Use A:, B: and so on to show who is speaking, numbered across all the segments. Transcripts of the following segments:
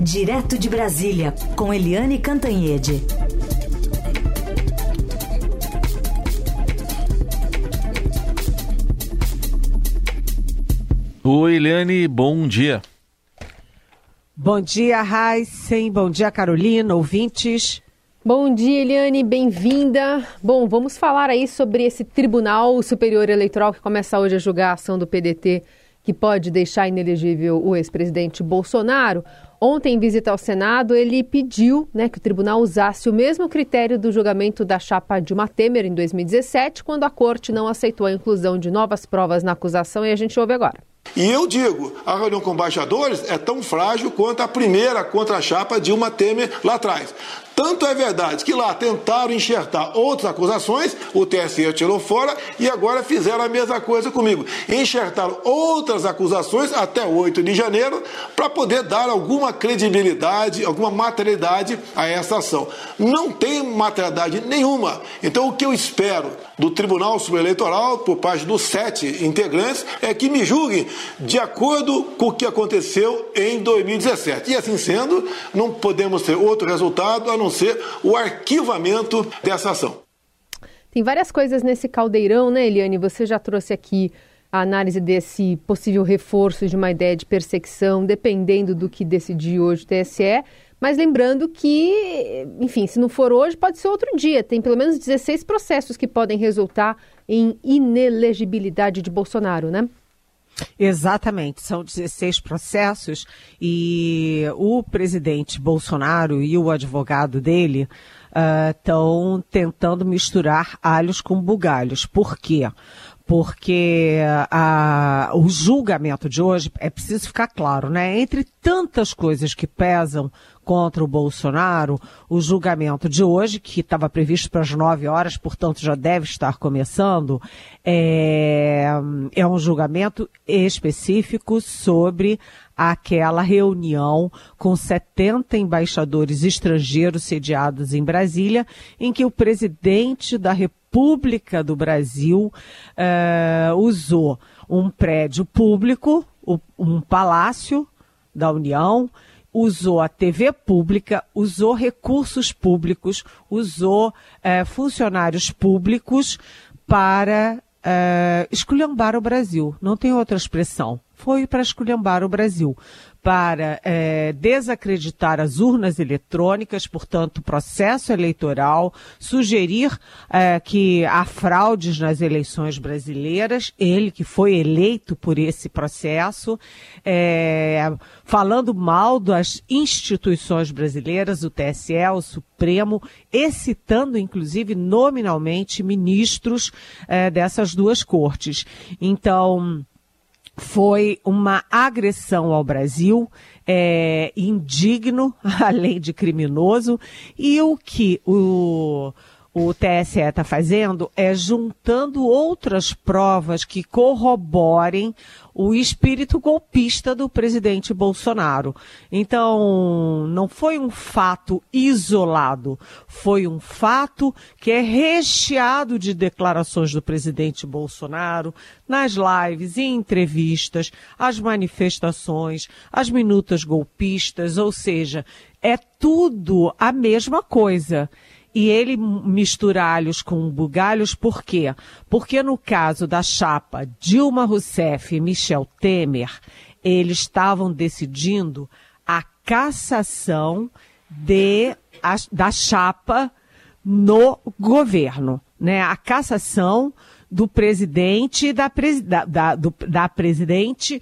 A: Direto de Brasília, com Eliane Cantanhede.
B: Oi, Eliane, bom dia.
C: Bom dia, Heisen. Bom dia, Carolina, ouvintes.
D: Bom dia, Eliane, bem-vinda. Bom, vamos falar aí sobre esse Tribunal Superior Eleitoral que começa hoje a julgar a ação do PDT que pode deixar inelegível o ex-presidente Bolsonaro. Ontem, em visita ao Senado, ele pediu né, que o tribunal usasse o mesmo critério do julgamento da chapa Dilma Temer em 2017, quando a corte não aceitou a inclusão de novas provas na acusação, e a gente ouve agora.
E: E eu digo, a reunião com embaixadores é tão frágil quanto a primeira contra a chapa Dilma Temer lá atrás. Tanto é verdade que lá tentaram enxertar outras acusações, o TSE tirou fora e agora fizeram a mesma coisa comigo. Enxertaram outras acusações até 8 de janeiro para poder dar alguma credibilidade, alguma materialidade a essa ação. Não tem materialidade nenhuma. Então o que eu espero do Tribunal Superior Eleitoral, por parte dos sete integrantes, é que me julguem de acordo com o que aconteceu em 2017. E assim sendo, não podemos ter outro resultado a não ser o arquivamento dessa ação.
D: Tem várias coisas nesse caldeirão, né, Eliane? Você já trouxe aqui a análise desse possível reforço de uma ideia de perseguição, dependendo do que decidir hoje o TSE. Mas lembrando que, enfim, se não for hoje, pode ser outro dia. Tem pelo menos 16 processos que podem resultar em inelegibilidade de Bolsonaro, né?
C: Exatamente, são 16 processos e o presidente Bolsonaro e o advogado dele estão uh, tentando misturar alhos com bugalhos. Por quê? Porque uh, o julgamento de hoje, é preciso ficar claro, né? Entre tantas coisas que pesam contra o Bolsonaro, o julgamento de hoje, que estava previsto para as nove horas, portanto já deve estar começando, é, é um julgamento específico sobre aquela reunião com 70 embaixadores estrangeiros sediados em Brasília, em que o presidente da República do Brasil uh, usou um prédio público, um palácio da União, usou a TV pública, usou recursos públicos, usou é, funcionários públicos para é, esculhambar o Brasil. Não tem outra expressão. Foi para esculhambar o Brasil para é, desacreditar as urnas eletrônicas, portanto, o processo eleitoral, sugerir é, que há fraudes nas eleições brasileiras, ele que foi eleito por esse processo, é, falando mal das instituições brasileiras, o TSE, o Supremo, excitando inclusive nominalmente ministros é, dessas duas cortes. Então, foi uma agressão ao Brasil, é, indigno, além de criminoso, e o que o, o TSE está fazendo é juntando outras provas que corroborem o espírito golpista do presidente Bolsonaro. Então, não foi um fato isolado, foi um fato que é recheado de declarações do presidente Bolsonaro nas lives e entrevistas, as manifestações, as minutas golpistas, ou seja, é tudo a mesma coisa e ele mistura alhos com bugalhos, por quê? Porque no caso da chapa Dilma Rousseff e Michel Temer, eles estavam decidindo a cassação de, a, da chapa no governo, né? A cassação do presidente da, da, da, do, da presidente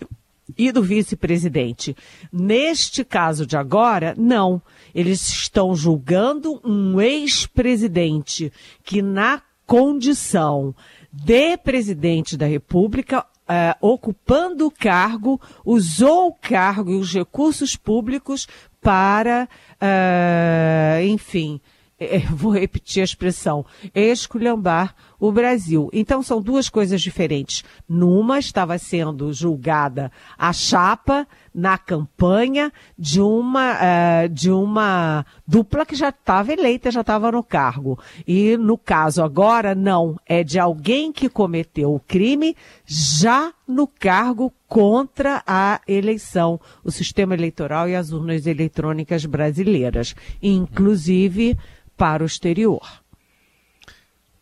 C: e do vice-presidente. Neste caso de agora, não. Eles estão julgando um ex-presidente que, na condição de presidente da República, uh, ocupando o cargo, usou o cargo e os recursos públicos para, uh, enfim, vou repetir a expressão, esculhambar o Brasil. Então são duas coisas diferentes. Numa estava sendo julgada a chapa na campanha de uma, uh, de uma dupla que já estava eleita, já estava no cargo. E no caso agora, não, é de alguém que cometeu o crime já no cargo contra a eleição, o sistema eleitoral e as urnas eletrônicas brasileiras, inclusive para o exterior.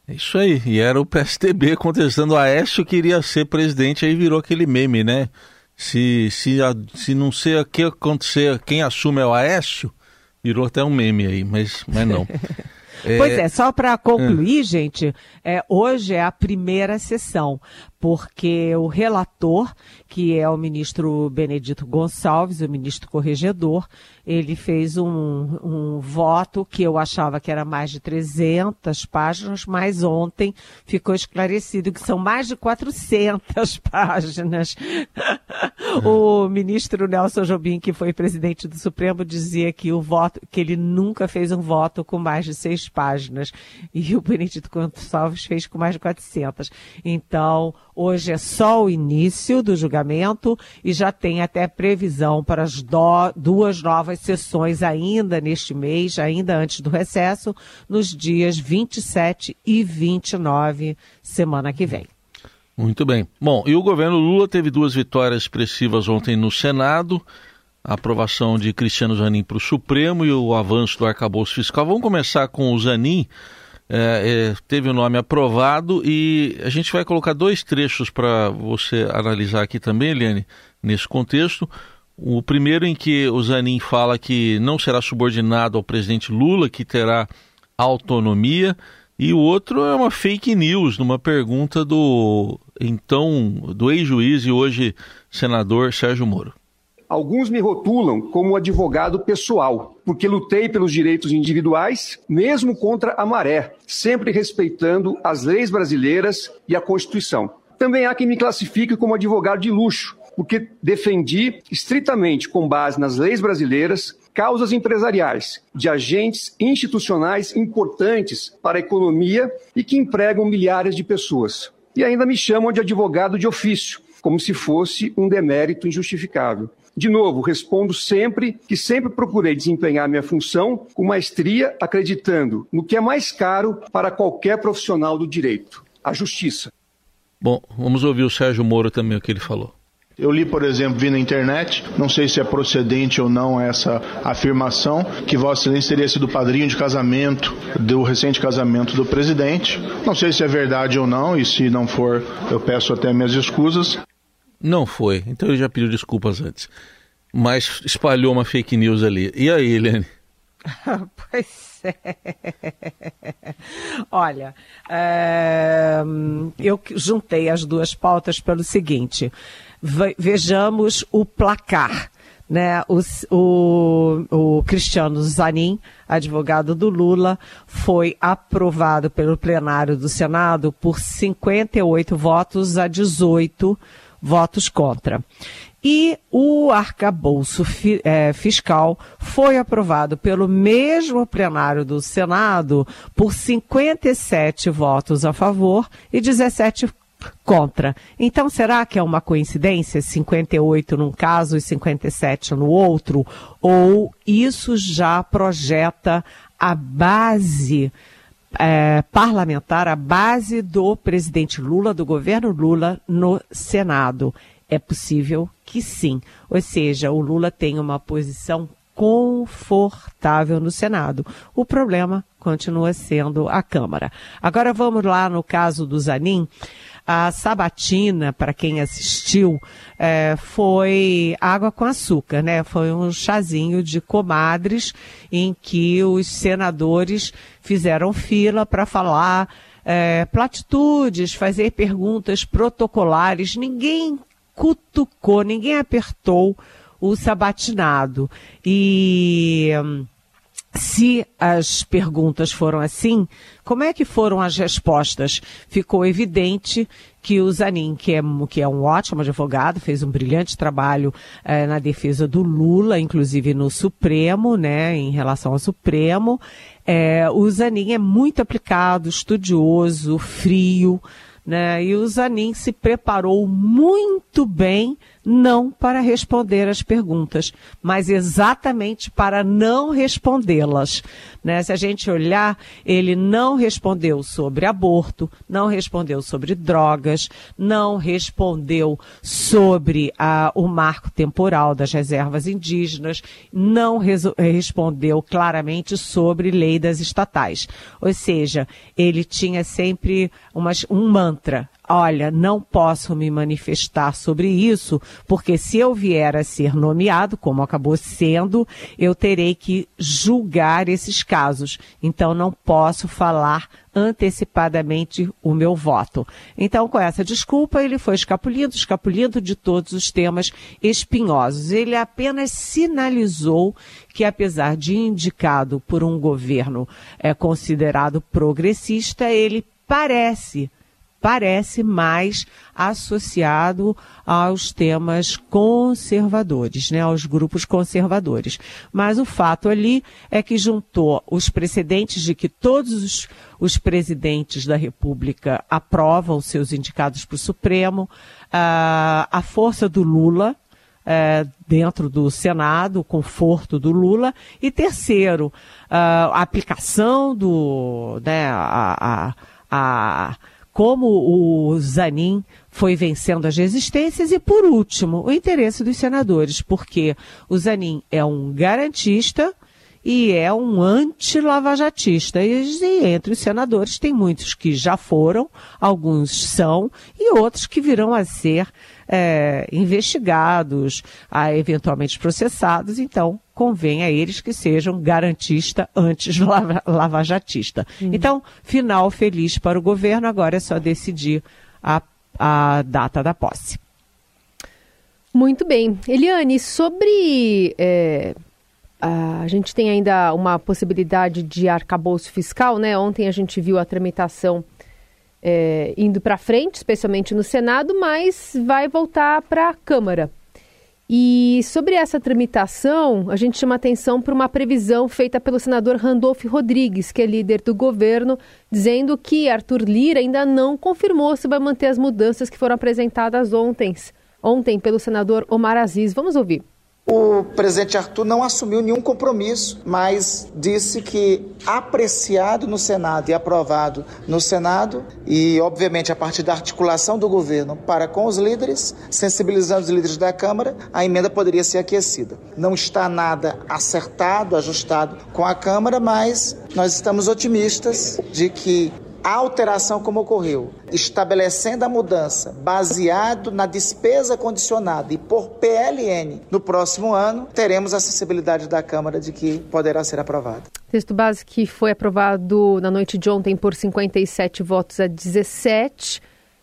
B: É isso aí, e era o PSDB contestando a Aécio que iria ser presidente, aí virou aquele meme, né? Se, se, se não sei o que acontecer, quem assume é o Aécio, virou até um meme aí, mas, mas não.
C: É... Pois é, só para concluir, é. gente, é, hoje é a primeira sessão, porque o relator, que é o ministro Benedito Gonçalves, o ministro corregedor, ele fez um, um voto que eu achava que era mais de 300 páginas, mas ontem ficou esclarecido que são mais de 400 páginas. o ministro Nelson Jobim, que foi presidente do Supremo, dizia que o voto, que ele nunca fez um voto com mais de seis páginas. E o Benedito Gonçalves fez com mais de 400. Então, Hoje é só o início do julgamento e já tem até previsão para as do, duas novas sessões ainda neste mês, ainda antes do recesso, nos dias 27 e 29, semana que vem.
B: Muito bem. Bom, e o governo Lula teve duas vitórias expressivas ontem no Senado, a aprovação de Cristiano Zanin para o Supremo e o avanço do arcabouço fiscal. Vamos começar com o Zanin é, é, teve o nome aprovado e a gente vai colocar dois trechos para você analisar aqui também, Eliane, nesse contexto. O primeiro em que o Zanin fala que não será subordinado ao presidente Lula, que terá autonomia, e o outro é uma fake news, numa pergunta do então do ex-juiz e hoje senador Sérgio Moro.
F: Alguns me rotulam como advogado pessoal, porque lutei pelos direitos individuais, mesmo contra a maré, sempre respeitando as leis brasileiras e a Constituição. Também há quem me classifique como advogado de luxo, porque defendi estritamente, com base nas leis brasileiras, causas empresariais de agentes institucionais importantes para a economia e que empregam milhares de pessoas. E ainda me chamam de advogado de ofício, como se fosse um demérito injustificável. De novo, respondo sempre que sempre procurei desempenhar minha função com maestria, acreditando no que é mais caro para qualquer profissional do direito: a justiça.
B: Bom, vamos ouvir o Sérgio Moro também o que ele falou.
G: Eu li, por exemplo, vi na internet, não sei se é procedente ou não essa afirmação, que Vossa Excelência teria sido padrinho de casamento do recente casamento do presidente. Não sei se é verdade ou não, e se não for, eu peço até minhas escusas.
B: Não foi, então ele já pediu desculpas antes. Mas espalhou uma fake news ali. E aí, Helene?
C: pois é. Olha, é, eu juntei as duas pautas pelo seguinte: vejamos o placar. Né, o, o, o Cristiano Zanin, advogado do Lula, foi aprovado pelo plenário do Senado por 58 votos a 18 votos contra. E o arcabouço fi, é, fiscal foi aprovado pelo mesmo plenário do Senado por 57 votos a favor e 17 contra. Então, será que é uma coincidência 58 num caso e 57 no outro? Ou isso já projeta a base é, parlamentar, a base do presidente Lula, do governo Lula, no Senado. É possível que sim. Ou seja, o Lula tem uma posição confortável no Senado. O problema continua sendo a Câmara. Agora vamos lá no caso do Zanin. A sabatina, para quem assistiu, é, foi água com açúcar, né? Foi um chazinho de comadres em que os senadores fizeram fila para falar é, platitudes, fazer perguntas protocolares. Ninguém cutucou, ninguém apertou o sabatinado. E hum, se as perguntas foram assim, como é que foram as respostas? Ficou evidente que o Zanin, que é, que é um ótimo advogado, fez um brilhante trabalho eh, na defesa do Lula, inclusive no Supremo, né, em relação ao Supremo. Eh, o Zanin é muito aplicado, estudioso, frio, né, e o Zanin se preparou muito bem não para responder as perguntas, mas exatamente para não respondê-las. Né? Se a gente olhar, ele não respondeu sobre aborto, não respondeu sobre drogas, não respondeu sobre ah, o marco temporal das reservas indígenas, não respondeu claramente sobre lei das estatais. Ou seja, ele tinha sempre umas, um mantra olha, não posso me manifestar sobre isso, porque se eu vier a ser nomeado, como acabou sendo, eu terei que julgar esses casos. Então não posso falar antecipadamente o meu voto. Então, com essa desculpa, ele foi escapulindo, escapulindo de todos os temas espinhosos. Ele apenas sinalizou que, apesar de indicado por um governo é, considerado progressista, ele parece parece mais associado aos temas conservadores, né, aos grupos conservadores. Mas o fato ali é que juntou os precedentes de que todos os, os presidentes da República aprovam seus indicados para o Supremo, a, a força do Lula, é, dentro do Senado, o conforto do Lula. E terceiro, a aplicação do, né, a, a, a como o Zanin foi vencendo as resistências e, por último, o interesse dos senadores, porque o Zanin é um garantista e é um anti-lavajatista. E, entre os senadores tem muitos que já foram, alguns são, e outros que virão a ser é, investigados, a eventualmente processados. Então, convém a eles que sejam garantista antes lava, lavajatista. Uhum. Então, final feliz para o governo, agora é só decidir a, a data da posse.
D: Muito bem. Eliane, sobre. É, a gente tem ainda uma possibilidade de arcabouço fiscal, né? Ontem a gente viu a tramitação é, indo para frente, especialmente no Senado, mas vai voltar para a Câmara. E sobre essa tramitação, a gente chama atenção para uma previsão feita pelo senador Randolph Rodrigues, que é líder do governo, dizendo que Arthur Lira ainda não confirmou se vai manter as mudanças que foram apresentadas ontem, ontem pelo senador Omar Aziz. Vamos ouvir.
H: O presidente Arthur não assumiu nenhum compromisso, mas disse que apreciado no Senado e aprovado no Senado, e obviamente a partir da articulação do governo para com os líderes, sensibilizando os líderes da Câmara, a emenda poderia ser aquecida. Não está nada acertado, ajustado com a Câmara, mas nós estamos otimistas de que a alteração como ocorreu, estabelecendo a mudança baseado na despesa condicionada e por PLN no próximo ano, teremos a acessibilidade da Câmara de que poderá ser aprovado.
D: Texto base que foi aprovado na noite de ontem por 57 votos a 17,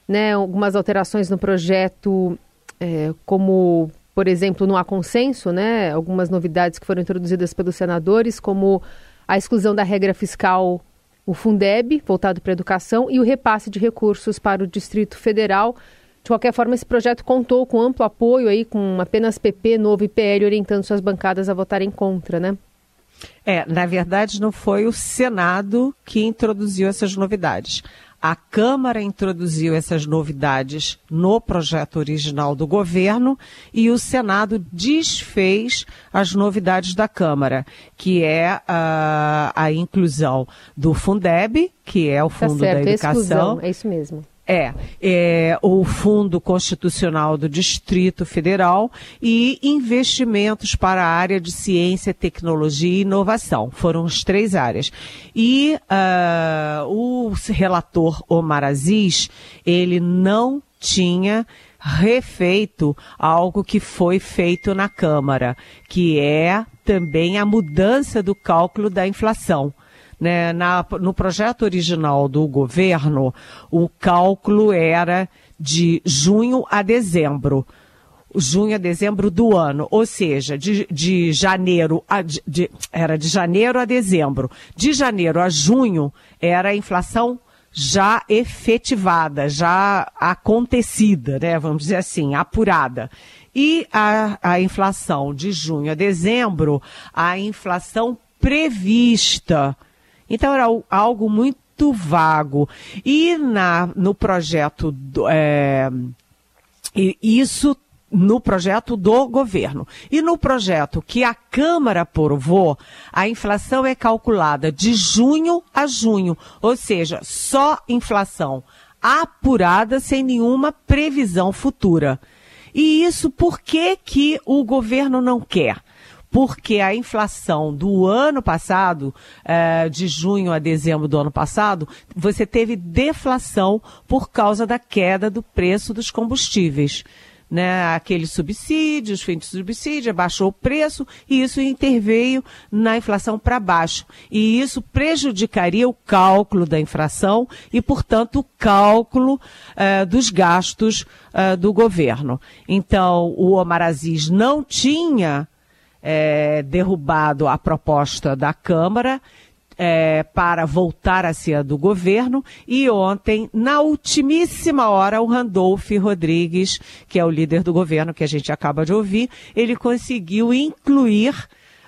D: né? Algumas alterações no projeto, é, como por exemplo, não há consenso, né? Algumas novidades que foram introduzidas pelos senadores, como a exclusão da regra fiscal o Fundeb, voltado para a educação, e o repasse de recursos para o Distrito Federal. De qualquer forma, esse projeto contou com amplo apoio aí, com apenas PP, Novo e PL orientando suas bancadas a votarem contra, né?
C: É, na verdade, não foi o Senado que introduziu essas novidades. A Câmara introduziu essas novidades no projeto original do governo e o Senado desfez as novidades da Câmara, que é a, a inclusão do Fundeb, que é o tá Fundo tá certo, da Educação. Exclusão,
D: é isso mesmo
C: é, é, o Fundo Constitucional do Distrito Federal e investimentos para a área de ciência, tecnologia e inovação. Foram as três áreas. E uh, o relator Omar Aziz, ele não tinha refeito algo que foi feito na Câmara, que é também a mudança do cálculo da inflação. Né, na, no projeto original do governo, o cálculo era de junho a dezembro. junho a dezembro do ano, ou seja, de, de janeiro a de, de, era de janeiro a dezembro, de janeiro a junho era a inflação já efetivada, já acontecida, né? Vamos dizer assim, apurada. E a, a inflação de junho a dezembro, a inflação prevista. Então era algo muito vago. E na, no projeto, é, isso no projeto do governo. E no projeto que a Câmara aprovou, a inflação é calculada de junho a junho, ou seja, só inflação apurada sem nenhuma previsão futura. E isso por que, que o governo não quer? Porque a inflação do ano passado, eh, de junho a dezembro do ano passado, você teve deflação por causa da queda do preço dos combustíveis né, aqueles subsídios, fim de subsídio, baixou o preço e isso interveio na inflação para baixo. E isso prejudicaria o cálculo da inflação e, portanto, o cálculo uh, dos gastos uh, do governo. Então, o Omar Aziz não tinha é, derrubado a proposta da Câmara é, para voltar a ser do governo. E ontem, na ultimíssima hora, o Randolph Rodrigues, que é o líder do governo que a gente acaba de ouvir, ele conseguiu incluir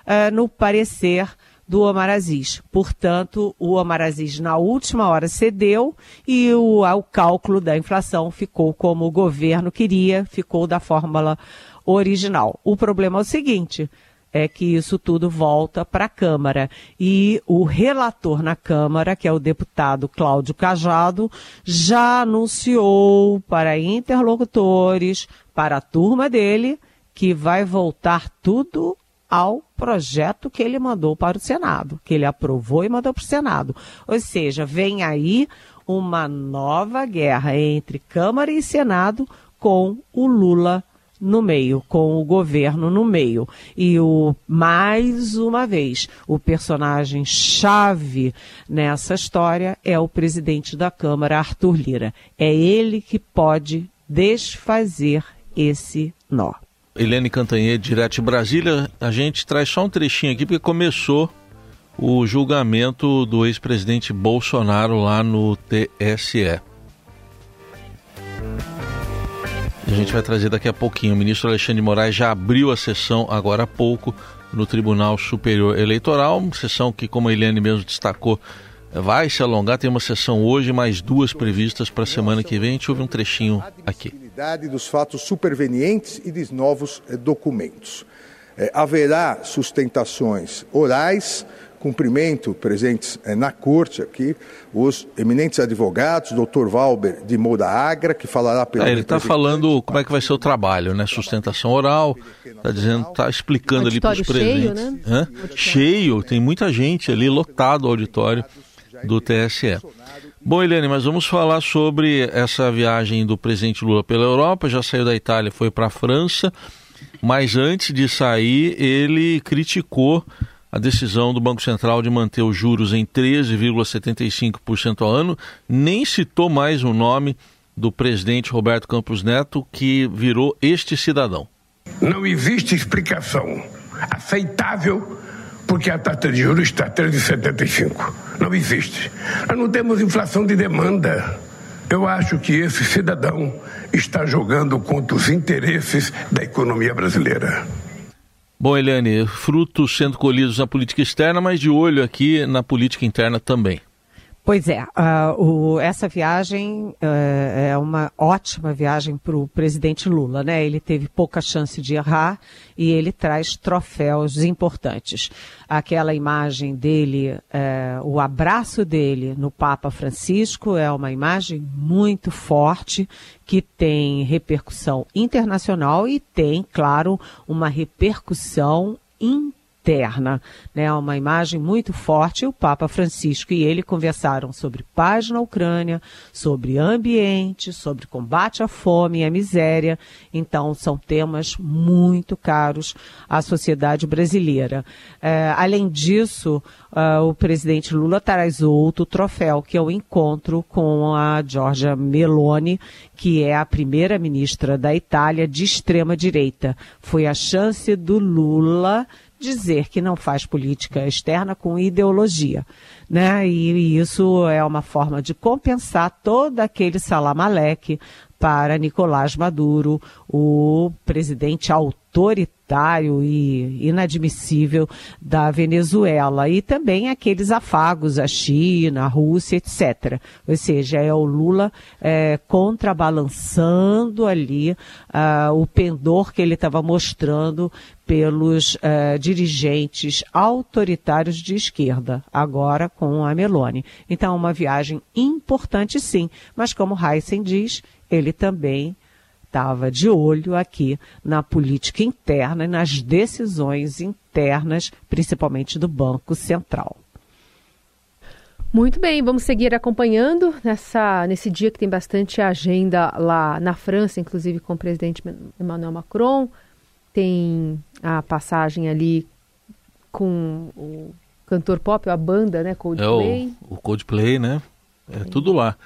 C: é, no parecer do Omar Aziz. Portanto, o Omar Aziz, na última hora, cedeu e o, o cálculo da inflação ficou como o governo queria, ficou da fórmula original. O problema é o seguinte: é que isso tudo volta para a Câmara. E o relator na Câmara, que é o deputado Cláudio Cajado, já anunciou para interlocutores, para a turma dele, que vai voltar tudo ao projeto que ele mandou para o Senado, que ele aprovou e mandou para o Senado. Ou seja, vem aí uma nova guerra entre Câmara e Senado com o Lula no meio, com o governo no meio. E o mais uma vez, o personagem chave nessa história é o presidente da Câmara, Arthur Lira. É ele que pode desfazer esse nó.
B: Helene Cantanhede, direto de Brasília, a gente traz só um trechinho aqui porque começou o julgamento do ex-presidente Bolsonaro lá no TSE. A gente vai trazer daqui a pouquinho. O ministro Alexandre de Moraes já abriu a sessão agora há pouco no Tribunal Superior Eleitoral, sessão que, como a Eliane mesmo destacou, vai se alongar. Tem uma sessão hoje, mais duas previstas para a semana que vem. A gente ouve um trechinho aqui.
I: dos fatos supervenientes e dos novos eh, documentos. É, haverá sustentações orais cumprimento presentes eh, na corte aqui os eminentes advogados, doutor Valber de Moura Agra, que falará
B: pelo. É, ele está falando como é que vai ser o trabalho, né? Sustentação oral, está dizendo, está explicando ali para os presentes. Cheio, né? cheio, tem muita gente ali, lotado o auditório do TSE. Bom, Helene, mas vamos falar sobre essa viagem do presidente Lula pela Europa. Já saiu da Itália, foi para a França, mas antes de sair, ele criticou a decisão do Banco Central de manter os juros em 13,75% ao ano, nem citou mais o nome do presidente Roberto Campos Neto, que virou este cidadão.
J: Não existe explicação aceitável porque a taxa de juros está 13,75. Não existe. Nós não temos inflação de demanda. Eu acho que esse cidadão está jogando contra os interesses da economia brasileira.
B: Bom, Eliane, frutos sendo colhidos na política externa, mas de olho aqui na política interna também.
C: Pois é, uh, o, essa viagem uh, é uma ótima viagem para o presidente Lula, né? Ele teve pouca chance de errar e ele traz troféus importantes. Aquela imagem dele, uh, o abraço dele no Papa Francisco é uma imagem muito forte que tem repercussão internacional e tem, claro, uma repercussão internacional interna, né? Uma imagem muito forte. O Papa Francisco e ele conversaram sobre paz na Ucrânia, sobre ambiente, sobre combate à fome e à miséria. Então, são temas muito caros à sociedade brasileira. É, além disso, uh, o presidente Lula traz outro troféu, que é o encontro com a Giorgia Meloni, que é a primeira ministra da Itália de extrema direita. Foi a chance do Lula dizer que não faz política externa com ideologia, né? E isso é uma forma de compensar todo aquele salamaleque para Nicolás Maduro, o presidente autoritário e inadmissível da Venezuela, e também aqueles afagos à China, à Rússia, etc. Ou seja, é o Lula é, contrabalançando ali uh, o pendor que ele estava mostrando pelos uh, dirigentes autoritários de esquerda, agora com a Meloni. Então, uma viagem importante sim, mas como Heisen diz, ele também estava de olho aqui na política interna e nas decisões internas, principalmente do Banco Central.
D: Muito bem, vamos seguir acompanhando nessa, nesse dia que tem bastante agenda lá na França, inclusive com o presidente Emmanuel Macron. Tem a passagem ali com o cantor pop, a banda, né? Coldplay.
B: É o, o Coldplay, né? É tudo lá.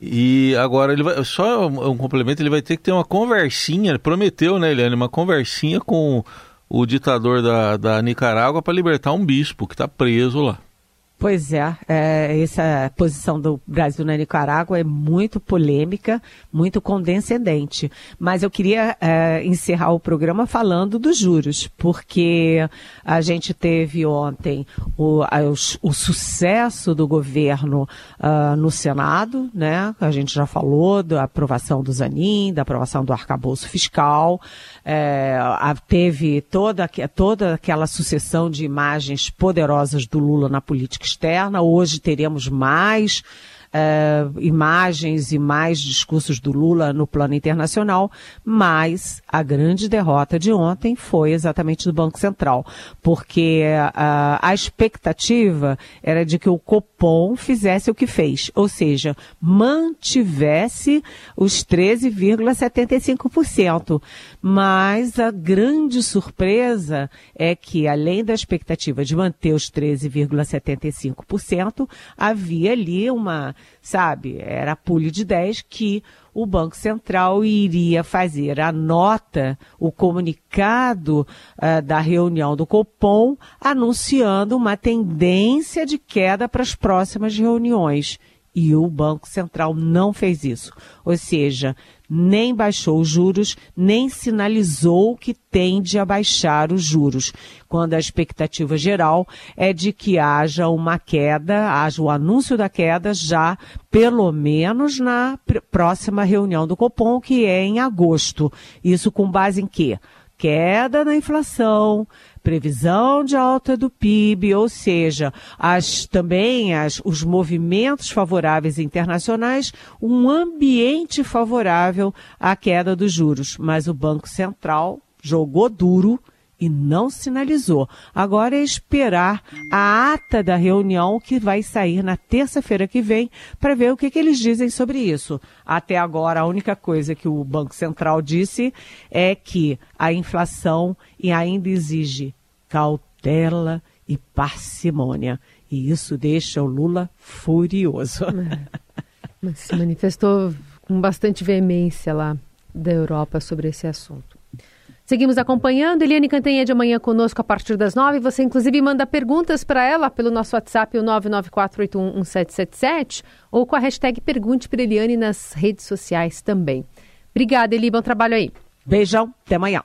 B: E agora ele vai. Só um complemento, ele vai ter que ter uma conversinha. Prometeu, né, Eliane? Uma conversinha com o ditador da, da Nicarágua para libertar um bispo que está preso lá.
C: Pois é, é, essa posição do Brasil na Nicarágua é muito polêmica, muito condescendente. Mas eu queria é, encerrar o programa falando dos juros, porque a gente teve ontem o, a, o, o sucesso do governo uh, no Senado, né? A gente já falou da aprovação do Zanin, da aprovação do arcabouço fiscal, é, a, teve toda, toda aquela sucessão de imagens poderosas do Lula na política externa. Hoje teremos mais uh, imagens e mais discursos do Lula no plano internacional, mas a grande derrota de ontem foi exatamente do Banco Central, porque uh, a expectativa era de que o Copom fizesse o que fez, ou seja, mantivesse os 13,75%. Mas a grande surpresa é que, além da expectativa de manter os 13,75%, havia ali uma sabe? Era a pule de 10 que o Banco Central iria fazer a nota, o comunicado uh, da reunião do Copom, anunciando uma tendência de queda para as próximas reuniões. E o Banco Central não fez isso. Ou seja, nem baixou os juros, nem sinalizou que tende a baixar os juros, quando a expectativa geral é de que haja uma queda, haja o anúncio da queda já pelo menos na próxima reunião do Copom, que é em agosto. Isso com base em quê? Queda na inflação, previsão de alta do PIB, ou seja, as, também as, os movimentos favoráveis internacionais, um ambiente favorável à queda dos juros. Mas o Banco Central jogou duro e não sinalizou. Agora é esperar a ata da reunião que vai sair na terça-feira que vem para ver o que, que, eles dizem sobre isso. Até agora, a única coisa que o Banco Central disse é que a inflação ainda exige cautela e parcimônia. E isso deixa o Lula furioso. É.
D: Se manifestou com bastante veemência lá da Europa sobre esse assunto. Seguimos acompanhando. Eliane Cantanha de amanhã conosco a partir das nove. Você, inclusive, manda perguntas para ela pelo nosso WhatsApp, o 994811777, ou com a hashtag Pergunte para Eliane nas redes sociais também. Obrigada, Eli. Bom trabalho aí.
C: Beijão. Até amanhã.